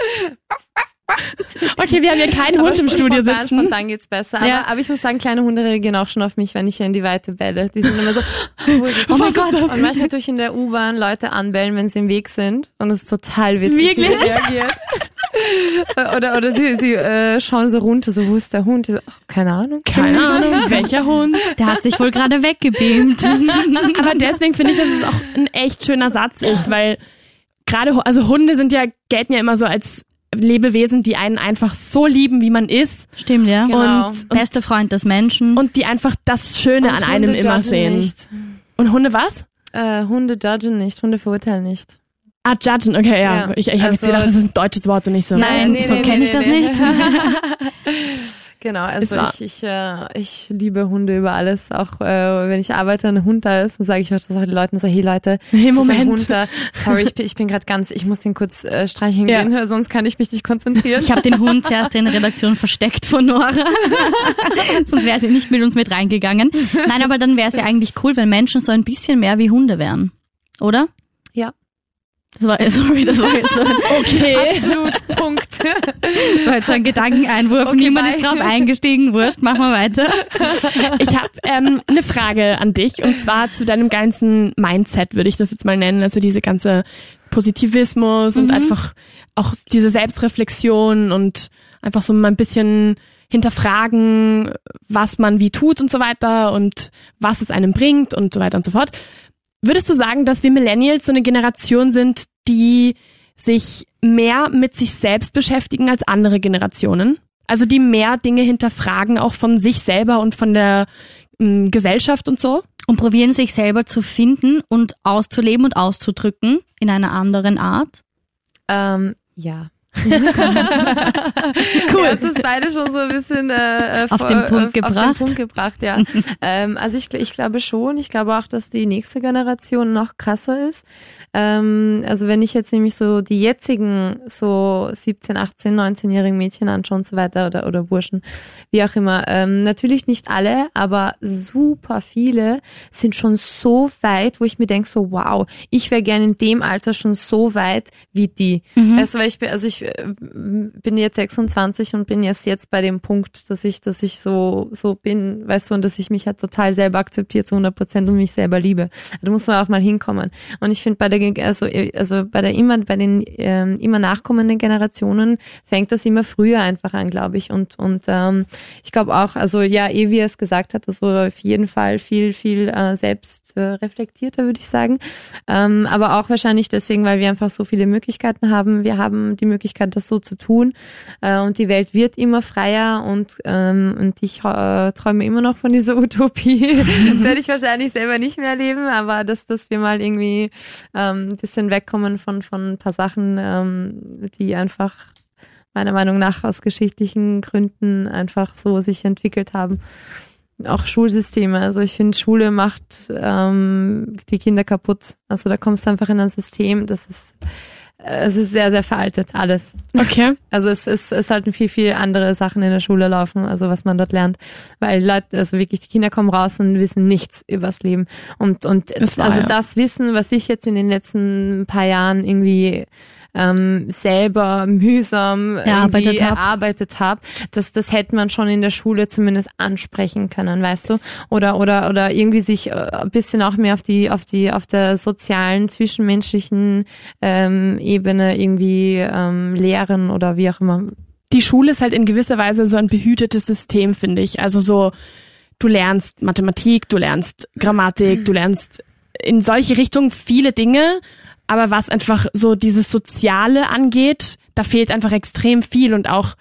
Speaker 1: Okay, wir haben hier keinen
Speaker 2: Aber
Speaker 1: Hund im
Speaker 2: spontan,
Speaker 1: Studio sitzen.
Speaker 2: Spontan geht's besser. Aber,
Speaker 4: Ja.
Speaker 2: aber ich muss sagen, kleine Hunde reagieren auch schon auf mich, wenn ich hier in die Weite belle. Die sind immer so, es?
Speaker 4: Oh mein Gott.
Speaker 2: Und manchmal tue ich in der U-Bahn Leute anbellen, wenn sie im Weg sind. Und es ist total witzig, wie
Speaker 1: Wirklich?
Speaker 2: sie reagieren. oder oder sie, sie äh, schauen so runter, so wo ist der Hund? Die so, ach, keine Ahnung.
Speaker 1: Keine Ahnung, welcher Hund.
Speaker 4: Der hat sich wohl gerade weggebeamt.
Speaker 1: Aber deswegen finde ich, dass es auch ein echt schöner Satz ist, weil gerade, also Hunde sind ja, gelten ja immer so als Lebewesen, die einen einfach so lieben, wie man ist
Speaker 4: Stimmt, ja.
Speaker 2: Genau.
Speaker 1: und,
Speaker 4: Beste Freund des Menschen.
Speaker 1: und die einfach das Schöne
Speaker 2: Und
Speaker 1: an einem
Speaker 2: Hunde
Speaker 1: immer
Speaker 2: judgen
Speaker 1: sehen.
Speaker 2: Nicht.
Speaker 1: Und Hunde was?
Speaker 2: Äh, Hunde judgen nicht, Hunde verurteilen nicht.
Speaker 1: Ah, judgen, okay, ja.
Speaker 2: Ja,
Speaker 1: Ich, ich habe jetzt
Speaker 2: also-
Speaker 1: gedacht, das ist ein deutsches Wort und nicht so.
Speaker 4: Nein,
Speaker 2: nee,
Speaker 4: so
Speaker 2: nee,
Speaker 4: kenne
Speaker 2: nee,
Speaker 4: ich das
Speaker 2: nee,
Speaker 4: nicht.
Speaker 2: Genau, also ich, ich, äh, ich liebe Hunde über alles. Auch äh, wenn ich arbeite und ein Hund da ist, dann sage ich auch das auch den Leuten so, hey Leute,
Speaker 1: Hey, Moment.
Speaker 2: Hund da. Sorry, ich bin, ich bin gerade ganz, ich muss den kurz äh, streicheln
Speaker 1: Ja.
Speaker 2: gehen, sonst kann ich mich nicht konzentrieren.
Speaker 4: Ich habe den Hund zuerst in der Redaktion versteckt von Nora. Sonst wäre sie nicht mit uns mit reingegangen. Nein, aber dann wäre es ja eigentlich cool, wenn Menschen so ein bisschen mehr wie Hunde wären. Oder? Das war, sorry, das war jetzt so ein,
Speaker 1: Okay.
Speaker 2: Absolut, Punkt.
Speaker 4: das war jetzt so ein Gedankeneinwurf.
Speaker 2: Okay,
Speaker 4: Niemand
Speaker 2: bye.
Speaker 4: ist drauf eingestiegen. Wurscht, machen wir weiter.
Speaker 1: Ich habe ähm, eine Frage an dich und zwar zu deinem ganzen Mindset, würde ich das jetzt mal nennen. Also diese ganze Positivismus und einfach auch diese Selbstreflexion und einfach so mal ein bisschen hinterfragen, was man wie tut und so weiter und was es einem bringt und so weiter und so fort. Würdest du sagen, dass wir Millennials so eine Generation sind, die sich mehr mit sich selbst beschäftigen als andere Generationen? Also die mehr Dinge hinterfragen, auch von sich selber und von der ähm, Gesellschaft und so?
Speaker 4: Und probieren sich selber zu finden und auszuleben und auszudrücken in einer anderen Art.
Speaker 2: ähm, ja. cool. Ihr habt es beide schon so ein bisschen äh, äh,
Speaker 4: Auf
Speaker 2: vor-
Speaker 4: den Punkt
Speaker 2: auf,
Speaker 4: gebracht.
Speaker 2: Auf den Punkt gebracht, ja. ähm, also ich, ich glaube schon. Ich glaube auch, dass die nächste Generation noch krasser ist. Ähm, also wenn ich jetzt nämlich so die jetzigen so 17, 18, 19-jährigen Mädchen anschaue und so weiter oder, oder Burschen, wie auch immer. Ähm, natürlich nicht alle, aber super viele sind schon so weit, wo ich mir denke so, wow, ich wäre gerne in dem Alter schon so weit wie die.
Speaker 4: Mhm.
Speaker 2: Du, weil ich also ich, bin jetzt 26 und bin jetzt jetzt bei dem Punkt, dass ich, dass ich so so bin, weißt du, und dass ich mich halt total selber akzeptiere zu 100 Prozent und mich selber liebe. Da muss man auch mal hinkommen. Und ich finde bei der also also bei der immer bei den ähm, immer nachkommenden Generationen fängt das immer früher einfach an, glaube ich. Und und ähm, ich glaube auch, also ja, eh wie er es gesagt hat, das wurde auf jeden Fall viel viel äh, selbst äh, reflektierter, würde ich sagen. Ähm, aber auch wahrscheinlich deswegen, weil wir einfach so viele Möglichkeiten haben. Wir haben die Möglichkeit, das so zu tun. Äh, und die Welt wird immer freier und, ähm, und ich äh, träume immer noch von dieser Utopie. das werde ich wahrscheinlich selber nicht mehr erleben, aber dass, dass wir mal irgendwie ähm, ein bisschen wegkommen von, von ein paar Sachen, ähm, die einfach meiner Meinung nach aus geschichtlichen Gründen einfach so sich entwickelt haben auch Schulsysteme. Also ich finde, Schule macht ähm, die Kinder kaputt. Also da kommst du einfach in ein System, das ist es ist sehr, sehr veraltet, alles.
Speaker 1: Okay.
Speaker 2: Also es, ist, es sollten viel, viel andere Sachen in der Schule laufen, also was man dort lernt. Weil Leute, also wirklich, die Kinder kommen raus und wissen nichts übers Leben. Und, und
Speaker 1: Das war,
Speaker 2: also
Speaker 1: ja.
Speaker 2: das Wissen, was ich jetzt in den letzten paar Jahren irgendwie ähm, selber mühsam
Speaker 4: Erarbeitet
Speaker 2: irgendwie
Speaker 4: hab.
Speaker 2: erarbeitet habe, das, das hätte man schon in der Schule zumindest ansprechen können, weißt du? Oder, oder, oder irgendwie sich äh, ein bisschen auch mehr auf die, auf die, auf der sozialen, zwischenmenschlichen ähm, Ebene irgendwie ähm, lehren oder wie auch immer.
Speaker 1: die Schule ist halt in gewisser Weise so ein behütetes System, finde ich. Also so, du lernst Mathematik, du lernst Grammatik, du lernst in solche Richtungen viele Dinge, aber was einfach so dieses Soziale angeht, da fehlt einfach extrem viel und auch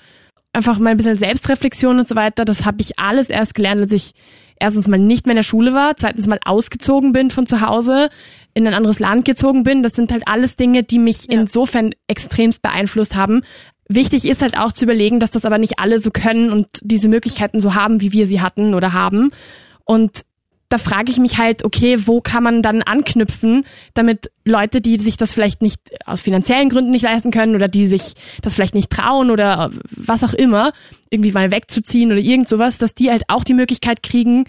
Speaker 1: einfach mal ein bisschen Selbstreflexion und so weiter. Das habe ich alles erst gelernt, als ich erstens mal nicht mehr in der Schule war, zweitens mal ausgezogen bin von zu Hause, in ein anderes Land gezogen bin. Das sind halt alles Dinge, die mich
Speaker 2: Ja.
Speaker 1: insofern extremst beeinflusst haben. Wichtig ist halt auch zu überlegen, dass das aber nicht alle so können und diese Möglichkeiten so haben, wie wir sie hatten oder haben. Und da frage ich mich halt, okay, wo kann man dann anknüpfen, damit Leute, die sich das vielleicht nicht aus finanziellen Gründen nicht leisten können oder die sich das vielleicht nicht trauen oder was auch immer, irgendwie mal wegzuziehen oder irgend sowas, dass die halt auch die Möglichkeit kriegen,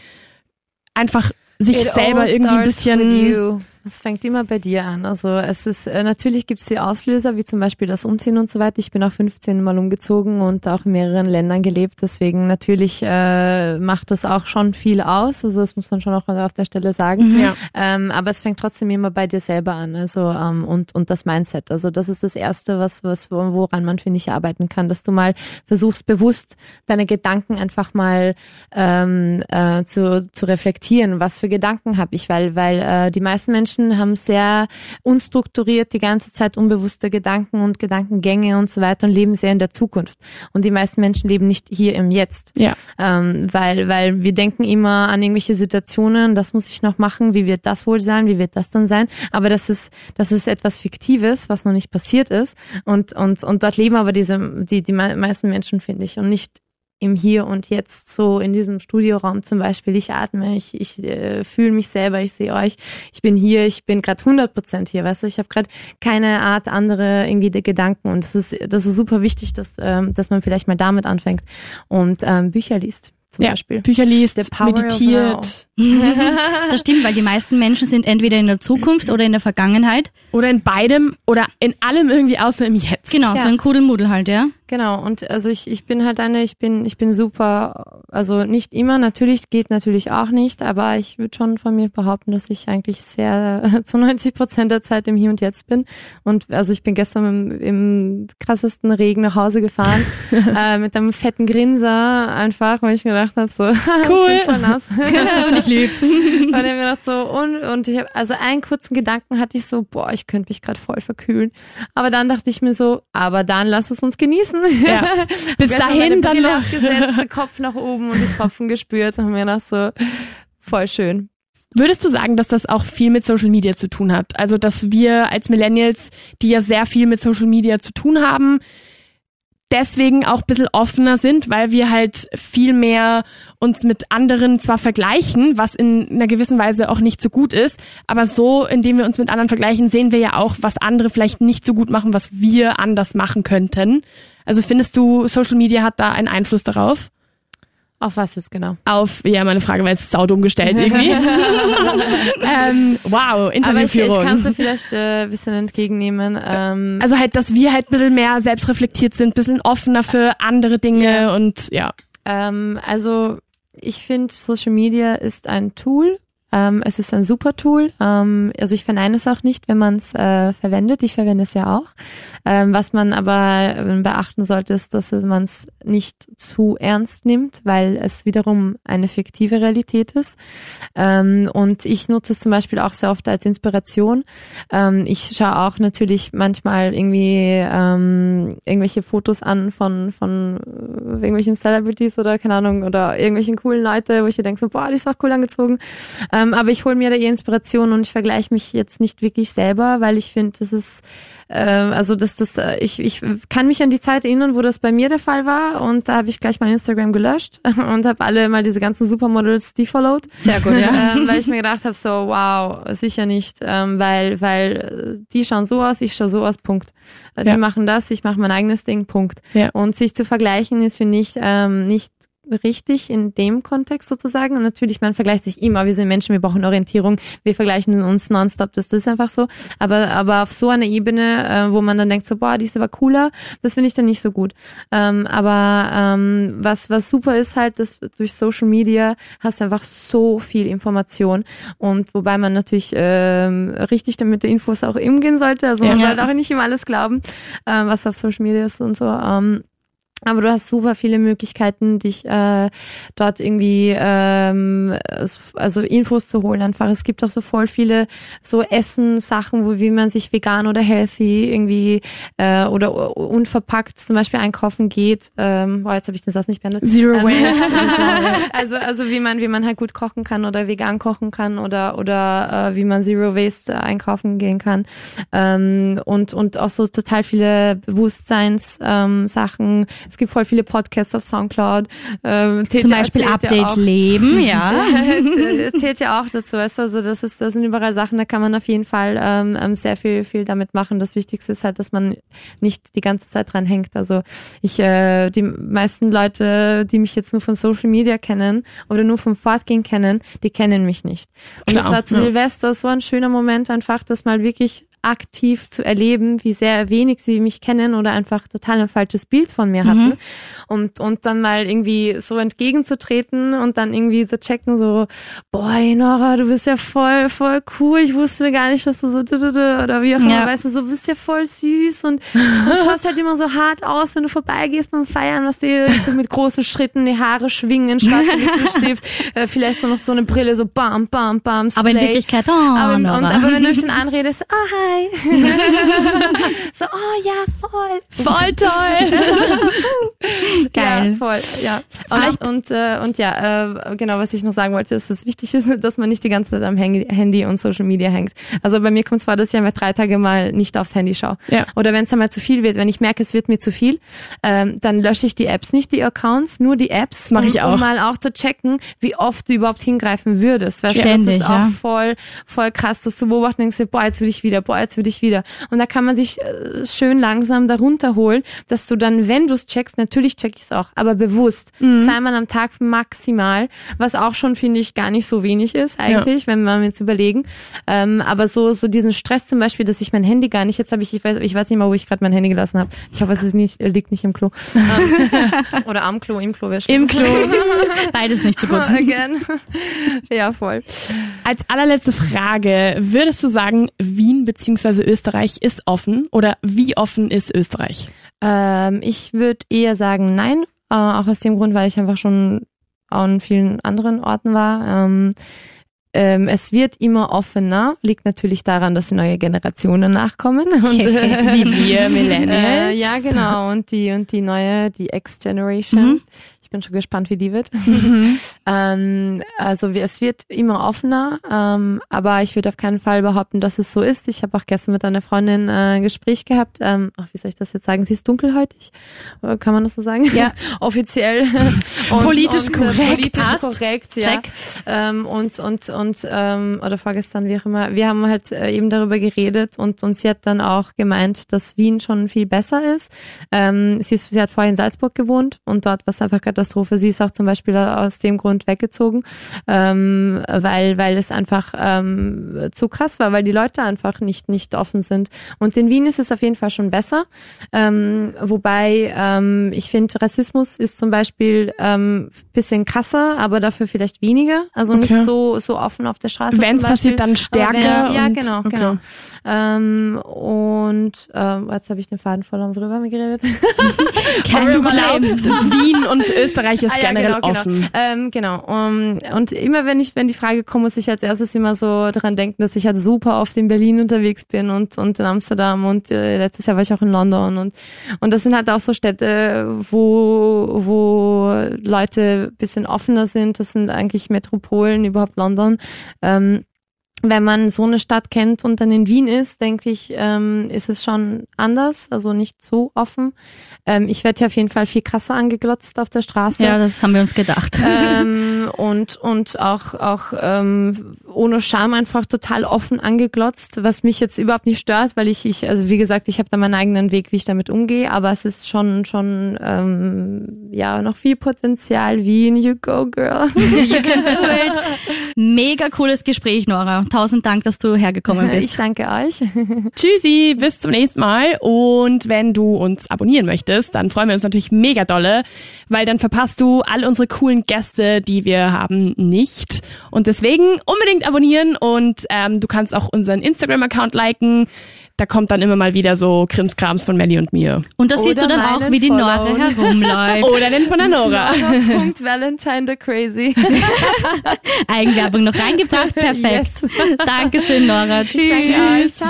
Speaker 1: einfach sich
Speaker 2: It
Speaker 1: selber irgendwie ein bisschen.
Speaker 2: Es fängt immer bei dir an. Also es ist äh, natürlich gibt es die Auslöser, wie zum Beispiel das Umziehen und so weiter. Ich bin auch 15 Mal umgezogen und auch in mehreren Ländern gelebt. Deswegen natürlich äh, macht das auch schon viel aus. Also das muss man schon auch auf der Stelle sagen.
Speaker 1: Ja.
Speaker 2: Ähm, aber es fängt trotzdem immer bei dir selber an. Also ähm, und und das Mindset. Also das ist das erste, was was woran man finde ich arbeiten kann, dass du mal versuchst bewusst deine Gedanken einfach mal ähm, äh, zu zu reflektieren. Was für Gedanken habe ich? Weil weil äh, die meisten Menschen haben sehr unstrukturiert die ganze Zeit unbewusste Gedanken und Gedankengänge und so weiter und leben sehr in der Zukunft. Und die meisten Menschen leben nicht hier im Jetzt
Speaker 1: ja.
Speaker 2: ähm, weil, weil wir denken immer an irgendwelche Situationen, das muss ich noch machen, wie wird das wohl sein, wie wird das dann sein, aber das ist, das ist etwas Fiktives, was noch nicht passiert ist und, und, und dort leben aber diese, die, die mei- meisten Menschen, finde ich, und nicht im Hier und Jetzt so in diesem Studioraum zum Beispiel. Ich atme, ich, ich äh, fühle mich selber, ich sehe euch, ich bin hier, ich bin gerade 100 Prozent hier, weißt du, ich habe gerade keine Art andere irgendwie die Gedanken und das ist, das ist super wichtig, dass, ähm, dass man vielleicht mal damit anfängt und ähm, Bücher liest zum
Speaker 1: ja.
Speaker 2: Beispiel.
Speaker 1: Bücher liest, meditiert
Speaker 4: Das stimmt, weil die meisten Menschen sind entweder in der Zukunft oder in der Vergangenheit.
Speaker 1: oder in beidem oder in allem irgendwie außer im Jetzt.
Speaker 4: Genau,
Speaker 2: Ja.
Speaker 4: so ein Kuddelmuddel halt, ja.
Speaker 2: Genau, und also ich, ich bin halt eine, ich bin, ich bin super, also nicht immer, natürlich geht natürlich auch nicht, aber ich würde schon von mir behaupten, dass ich eigentlich sehr zu 90 Prozent der Zeit im Hier und Jetzt bin. Und also ich bin gestern im, im krassesten Regen nach Hause gefahren, äh, mit einem fetten Grinser einfach, weil ich mir gedacht habe, so,
Speaker 1: Cool.
Speaker 2: ich bin voll nass.
Speaker 4: Und ich lieb's.
Speaker 2: Und hab mir gedacht so, und, und ich hab, also einen kurzen Gedanken hatte ich so, boah, ich könnte mich gerade voll verkühlen. Aber dann dachte ich mir so, aber dann lass es uns genießen.
Speaker 1: Ja. Bis dahin dann
Speaker 2: Brille
Speaker 1: noch.
Speaker 2: abgesetzt, Kopf nach oben und die Tropfen gespürt und hab mir gedacht so, voll schön.
Speaker 1: Würdest du sagen, dass das auch viel mit Social Media zu tun hat? Also, dass wir als Millennials, die ja sehr viel mit Social Media zu tun haben, deswegen auch ein bisschen offener sind, weil wir halt viel mehr uns mit anderen zwar vergleichen, was in einer gewissen Weise auch nicht so gut ist, aber so, indem wir uns mit anderen vergleichen, sehen wir ja auch, was andere vielleicht nicht so gut machen, was wir anders machen könnten. Also findest du, Social Media hat da einen Einfluss darauf?
Speaker 2: Auf was jetzt genau?
Speaker 1: Auf, ja, meine Frage war jetzt saudumm gestellt irgendwie. ähm, wow,
Speaker 2: Aber ich, ich
Speaker 1: Interviewführung.
Speaker 2: kann es dir vielleicht äh, ein bisschen entgegennehmen. Ähm,
Speaker 1: also halt, dass wir halt ein bisschen mehr selbstreflektiert sind, ein bisschen offener für andere Dinge
Speaker 2: Ja.
Speaker 1: und ja.
Speaker 2: Ähm, also ich finde, Social Media ist ein Tool. Ähm, es ist ein super Tool. Ähm, also ich verneine es auch nicht, wenn man es äh, verwendet. Ich verwende es ja auch. Ähm, was man aber äh, beachten sollte, ist, dass man es nicht zu ernst nimmt, weil es wiederum eine fiktive Realität ist. Ähm, und ich nutze es zum Beispiel auch sehr oft als Inspiration. Ähm, ich schaue auch natürlich manchmal irgendwie ähm, irgendwelche Fotos an von, von äh, irgendwelchen Celebrities oder keine Ahnung oder irgendwelchen coolen Leute, wo ich denke so, boah, die ist auch cool angezogen. Ähm, aber ich hole mir da eh Inspiration und ich vergleiche mich jetzt nicht wirklich selber, weil ich finde, das ist äh, also das, das, äh, ich, ich kann mich an die Zeit erinnern, wo das bei mir der Fall war und da habe ich gleich mein Instagram gelöscht und habe alle mal diese ganzen Supermodels defollowed.
Speaker 4: Sehr gut, ja.
Speaker 2: ähm, weil ich mir gedacht habe, so, wow, sicher nicht, ähm, weil, weil äh, die schauen so aus, ich schaue so aus, Punkt. Äh,
Speaker 1: Ja.
Speaker 2: Die machen das, ich mache mein eigenes Ding, Punkt.
Speaker 1: Ja.
Speaker 2: Und sich zu vergleichen ist, finde ich, ähm, nicht richtig in dem Kontext sozusagen. Und natürlich, man vergleicht sich immer. Wir sind Menschen, wir brauchen Orientierung. Wir vergleichen uns nonstop. Das, das ist einfach so. Aber, aber auf so einer Ebene, äh, wo man dann denkt so, boah, die ist aber cooler, das finde ich dann nicht so gut. Ähm, aber ähm, was, was super ist halt, dass durch Social Media hast du einfach so viel Information. Und wobei man natürlich ähm, richtig damit Infos auch umgehen sollte. Also man
Speaker 1: Ja.
Speaker 2: sollte auch nicht immer alles glauben, ähm, was auf Social Media ist und so. Ähm, aber du hast super viele Möglichkeiten, dich äh, dort irgendwie ähm, also Infos zu holen einfach. Es gibt auch so voll viele so Essen-Sachen, wo wie man sich vegan oder healthy irgendwie äh, oder unverpackt zum Beispiel einkaufen geht. Ähm, boah, jetzt habe ich den Satz nicht beendet.
Speaker 1: Zero
Speaker 2: Ähm,
Speaker 1: Waste.
Speaker 2: also also wie man wie man halt gut kochen kann oder vegan kochen kann oder oder äh, wie man Zero Waste äh, einkaufen gehen kann ähm, und und auch so total viele Bewusstseins ähm, Sachen. Es gibt voll viele Podcasts auf Soundcloud. Ähm,
Speaker 4: Zum
Speaker 2: ja-
Speaker 4: Beispiel
Speaker 2: zählt ja
Speaker 4: Update
Speaker 2: auch-
Speaker 4: Leben, ja.
Speaker 2: es zählt ja auch dazu, weißt du? also das ist, das sind überall Sachen, da kann man auf jeden Fall ähm, ähm, sehr viel, viel damit machen. Das Wichtigste ist halt, dass man nicht die ganze Zeit dran hängt. Also ich, äh, die meisten Leute, die mich jetzt nur von Social Media kennen oder nur vom Fortgehen kennen, die kennen mich nicht. Und
Speaker 1: Klar,
Speaker 2: das war zu
Speaker 1: ja.
Speaker 2: Silvester so ein schöner Moment, einfach das mal wirklich aktiv zu erleben, wie sehr wenig sie mich kennen oder einfach total ein falsches Bild von mir hatten. Und, und dann mal irgendwie so entgegenzutreten und dann irgendwie so checken, so, boah, ey, Nora, du bist ja voll, voll cool. Ich wusste gar nicht, dass du so, oder wie auch immer,
Speaker 4: Ja.
Speaker 2: weißt du, so, bist ja voll süß und, und schaust halt immer so hart aus, wenn du vorbeigehst beim Feiern, was dir so mit großen Schritten die Haare schwingen, schwarzer Lippenstift, äh, vielleicht so noch so eine Brille, so bam, bam, bam,
Speaker 4: Aber in
Speaker 2: slay.
Speaker 4: Wirklichkeit, oh,
Speaker 2: Aber, und, aber wenn du mich dann anredest, ah, hi. so, oh ja, voll.
Speaker 1: Voll toll.
Speaker 4: Geil.
Speaker 2: Ja, voll, ja.
Speaker 1: Vielleicht-
Speaker 2: und, äh, und ja, äh, genau, was ich noch sagen wollte, ist, dass es wichtig ist, dass man nicht die ganze Zeit am Handy, und Social Media hängt. Also bei mir kommt es vor, dass ich einfach drei Tage mal nicht aufs Handy schaue.
Speaker 1: Ja.
Speaker 2: Oder wenn es einmal zu viel wird, wenn ich merke, es wird mir zu viel, ähm, dann lösche ich die Apps, nicht die Accounts, nur die Apps.
Speaker 1: mach ich auch.
Speaker 2: Um mal auch zu checken, wie oft du überhaupt hingreifen würdest. Weißt du, das
Speaker 4: Ständig,
Speaker 2: ist auch
Speaker 4: ja.
Speaker 2: voll, voll krass, das zu beobachten denkst boah, jetzt will ich wieder, boah, jetzt will ich wieder. Und da kann man sich äh, schön langsam darunter holen, dass du dann, wenn du es checkst, natürlich check ich es auch, aber bewusst,
Speaker 1: Mhm.
Speaker 2: zweimal am Tag maximal, was auch schon, finde ich, gar nicht so wenig ist eigentlich, wenn wir jetzt überlegen. Ähm, aber so, so diesen Stress zum Beispiel, dass ich mein Handy gar nicht, jetzt habe ich, ich weiß, ich weiß nicht mal, wo ich gerade mein Handy gelassen habe. Ich hoffe, es ist nicht, äh, liegt nicht im Klo. Oder am Klo, im Klo wäre schön.
Speaker 1: Im Klo.
Speaker 4: Beides nicht so gut.
Speaker 2: Again. ja, voll.
Speaker 1: Als allerletzte Frage, würdest du sagen, Wien bzw. Österreich ist offen oder wie offen ist Österreich?
Speaker 2: Ähm, ich würde eher sagen nein, äh, auch aus dem Grund, weil ich einfach schon an vielen anderen Orten war. Ähm, ähm, es wird immer offener, liegt natürlich daran, dass die neue Generationen nachkommen. Und, äh,
Speaker 1: Wie wir Millennials.
Speaker 2: Äh, ja, genau. Und die und die neue, die X-Generation.
Speaker 4: Mhm.
Speaker 2: Ich bin schon gespannt, wie die wird. ähm, also es wird immer offener, ähm, aber ich würde auf keinen Fall behaupten, dass es so ist. Ich habe auch gestern mit einer Freundin äh, ein Gespräch gehabt. Ähm, ach, wie soll ich das jetzt sagen? Sie ist dunkelhäutig. Äh, Kann man das so sagen?
Speaker 4: Ja.
Speaker 2: Offiziell. Und,
Speaker 1: Politisch
Speaker 2: und,
Speaker 1: korrekt.
Speaker 2: Äh, politisch
Speaker 4: Passt.
Speaker 2: korrekt, ja.
Speaker 4: Check.
Speaker 2: Ähm, und und und ähm, oder vorgestern wie auch immer. Wir haben halt äh, eben darüber geredet und und sie hat dann auch gemeint, dass Wien schon viel besser ist. Ähm, sie ist, sie hat vorher in Salzburg gewohnt und dort war es einfach Katastrophe Katastrophe. Sie ist auch zum Beispiel aus dem Grund weggezogen, ähm, weil, weil es einfach ähm, zu krass war, weil die Leute einfach nicht, nicht offen sind. Und in Wien ist es auf jeden Fall schon besser. Ähm, wobei ähm, ich finde, Rassismus ist zum Beispiel ähm, bisschen krasser, aber dafür vielleicht weniger. Also
Speaker 1: Okay.
Speaker 2: nicht so, so offen auf der Straße.
Speaker 1: Wenn es passiert, dann stärker.
Speaker 2: Wenn, ja, genau,
Speaker 1: okay.
Speaker 2: genau. Ähm, und ähm, jetzt habe ich den Faden verloren, worüber haben wir geredet?
Speaker 1: Kein du glaubst, Wien und Österreich ist
Speaker 2: Ah, ja,
Speaker 1: generell
Speaker 2: genau,
Speaker 1: offen.
Speaker 2: Genau. Ähm, genau. Um, und immer wenn ich, wenn die Frage kommt, muss ich als erstes immer so dran denken, dass ich halt super oft in Berlin unterwegs bin und, und in Amsterdam und äh, letztes Jahr war ich auch in London und, und das sind halt auch so Städte, wo, wo Leute ein bisschen offener sind. Das sind eigentlich Metropolen, überhaupt London. Ähm, wenn man so eine Stadt kennt und dann in Wien ist, denke ich, ähm, ist es schon anders, also nicht so offen. Ähm, ich werde hier auf jeden Fall viel krasser angeglotzt auf der Straße.
Speaker 4: Ja, das haben wir uns gedacht.
Speaker 2: ähm, und und auch auch ähm, ohne Scham einfach total offen angeglotzt, was mich jetzt überhaupt nicht stört, weil ich ich also wie gesagt ich habe da meinen eigenen Weg, wie ich damit umgehe, aber es ist schon schon ähm, ja noch viel Potenzial. Wien, you go girl.
Speaker 4: You can do it. Mega cooles Gespräch, Nora. Tausend Dank, dass du hergekommen
Speaker 2: Ich
Speaker 4: bist.
Speaker 2: danke euch.
Speaker 1: Tschüssi, bis zum nächsten Mal. Und wenn du uns abonnieren möchtest, dann freuen wir uns natürlich mega dolle, weil dann verpasst du all unsere coolen Gäste, die wir haben, nicht. Und deswegen unbedingt abonnieren und ähm, du kannst auch unseren Instagram-Account liken. Da kommt dann immer mal wieder so Krimskrams von Melly und mir.
Speaker 4: Und da siehst du
Speaker 2: Oder
Speaker 4: dann auch, wie die Nora herumläuft.
Speaker 1: Oder den von der Nora.
Speaker 2: Punkt Valentine the Crazy.
Speaker 4: Eigenwerbung noch reingebracht. Perfekt. Dankeschön, Nora. Tschüss.
Speaker 2: Euch. Ciao.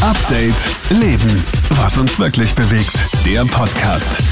Speaker 3: Update Leben. Was uns wirklich bewegt. Der Podcast.